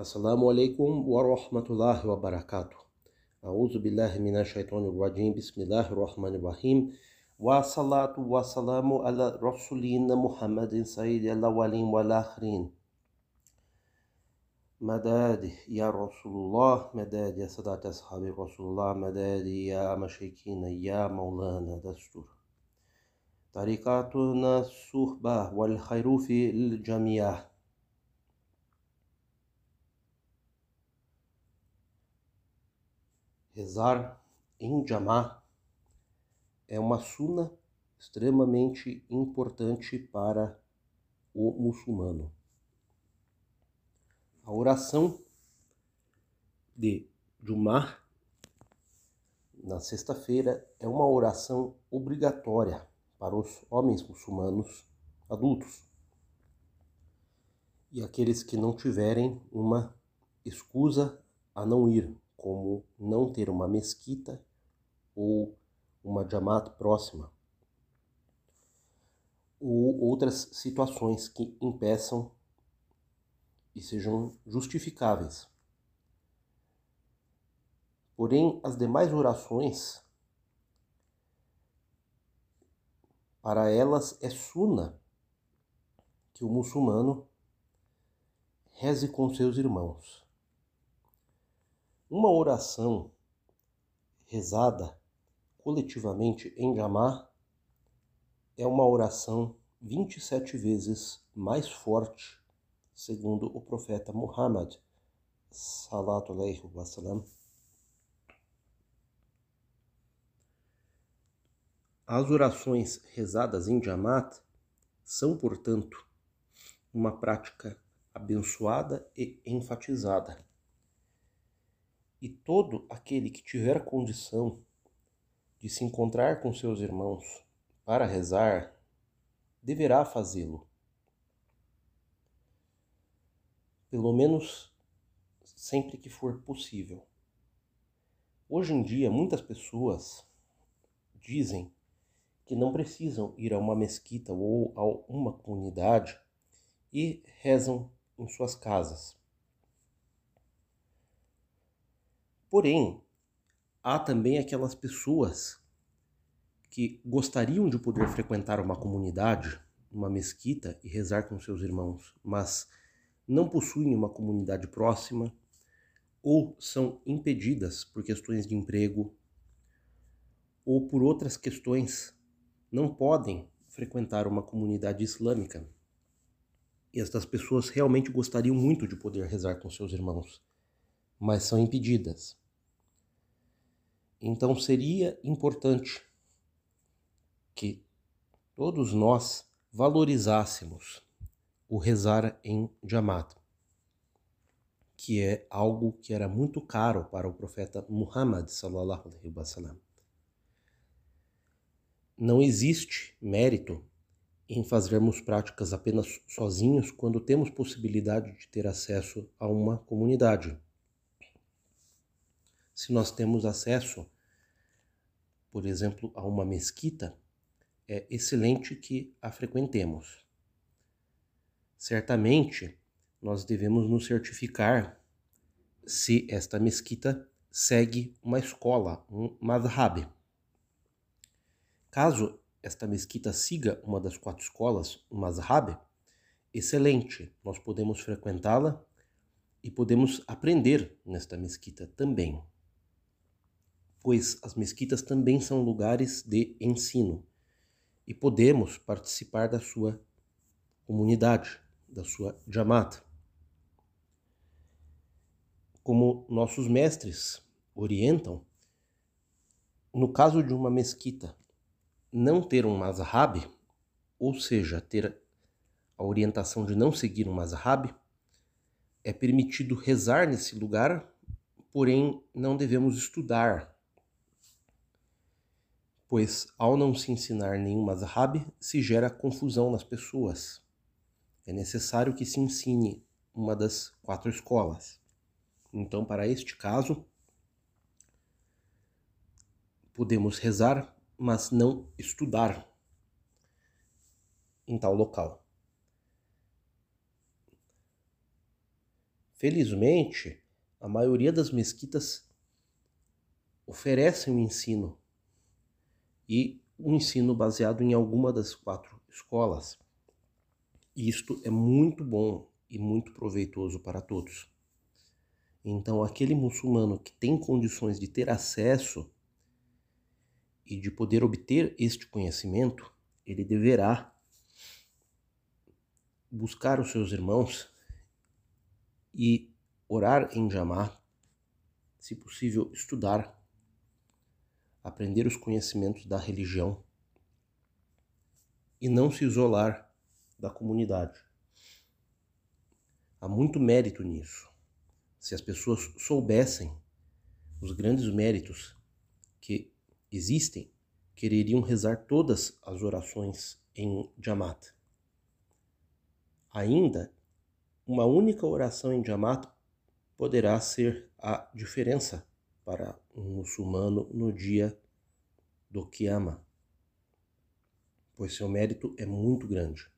السلام عليكم ورحمة الله وبركاته. أعوذ بالله من الشيطان الرجيم. بسم الله الرحمن الرحيم. والصلاة والسلام على رسولنا محمد سيد الأولين والآخرين. مداد يا رسول الله مداد يا سادات أصحاب رسول الله مداد يا مشيكين يا مولانا دستور. طريقتنا الصحبة والخير في الجميع. Rezar em Jamá é uma suna extremamente importante para o muçulmano. A oração de Jumá na sexta-feira é uma oração obrigatória para os homens muçulmanos adultos e aqueles que não tiverem uma escusa a não ir como não ter uma mesquita ou uma jamat próxima, ou outras situações que impeçam e sejam justificáveis. Porém, as demais orações, para elas é suna que o muçulmano reze com seus irmãos. Uma oração rezada coletivamente em Jamá é uma oração 27 vezes mais forte, segundo o profeta Muhammad, salatu alaihi wasalam. As orações rezadas em Jamat são, portanto, uma prática abençoada e enfatizada e todo aquele que tiver condição de se encontrar com seus irmãos para rezar, deverá fazê-lo. Pelo menos sempre que for possível. Hoje em dia, muitas pessoas dizem que não precisam ir a uma mesquita ou a uma comunidade e rezam em suas casas. Porém, há também aquelas pessoas que gostariam de poder frequentar uma comunidade, uma mesquita e rezar com seus irmãos, mas não possuem uma comunidade próxima ou são impedidas por questões de emprego ou por outras questões, não podem frequentar uma comunidade islâmica. E estas pessoas realmente gostariam muito de poder rezar com seus irmãos, mas são impedidas. Então seria importante que todos nós valorizássemos o rezar em Jamaat, que é algo que era muito caro para o profeta Muhammad sallallahu alaihi wasallam. Não existe mérito em fazermos práticas apenas sozinhos quando temos possibilidade de ter acesso a uma comunidade se nós temos acesso, por exemplo, a uma mesquita, é excelente que a frequentemos. Certamente, nós devemos nos certificar se esta mesquita segue uma escola, um madhab. Caso esta mesquita siga uma das quatro escolas, um madhab, excelente, nós podemos frequentá-la e podemos aprender nesta mesquita também pois as mesquitas também são lugares de ensino e podemos participar da sua comunidade, da sua Jamaat. Como nossos mestres orientam, no caso de uma mesquita não ter um mazhab, ou seja, ter a orientação de não seguir um mazhab, é permitido rezar nesse lugar, porém não devemos estudar pois ao não se ensinar nenhum mazhab, se gera confusão nas pessoas. É necessário que se ensine uma das quatro escolas. Então, para este caso, podemos rezar, mas não estudar em tal local. Felizmente, a maioria das mesquitas oferecem um ensino e um ensino baseado em alguma das quatro escolas. Isto é muito bom e muito proveitoso para todos. Então, aquele muçulmano que tem condições de ter acesso e de poder obter este conhecimento, ele deverá buscar os seus irmãos e orar em Jamá, se possível, estudar, aprender os conhecimentos da religião e não se isolar da comunidade. Há muito mérito nisso. Se as pessoas soubessem os grandes méritos que existem, quereriam rezar todas as orações em Jamaat. Ainda, uma única oração em Jamaat poderá ser a diferença para um muçulmano no dia do Qiyamah, pois seu mérito é muito grande.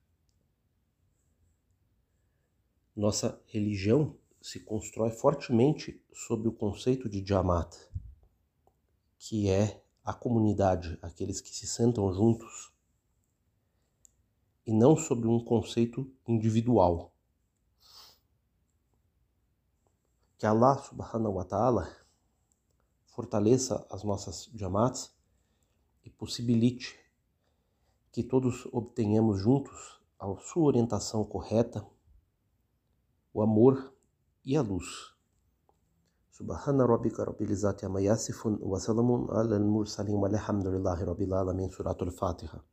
Nossa religião se constrói fortemente sobre o conceito de Jamaat, que é a comunidade, aqueles que se sentam juntos, e não sobre um conceito individual. Que Allah subhanahu wa ta'ala fortaleça as nossas jamats e possibilite que todos obtenhamos juntos a sua orientação correta, o amor e a luz. Subhana rabbika rabbil izzati amma yasifun wa salamun alal mursalin walhamdulillahi rabbil alamin suratul fatiha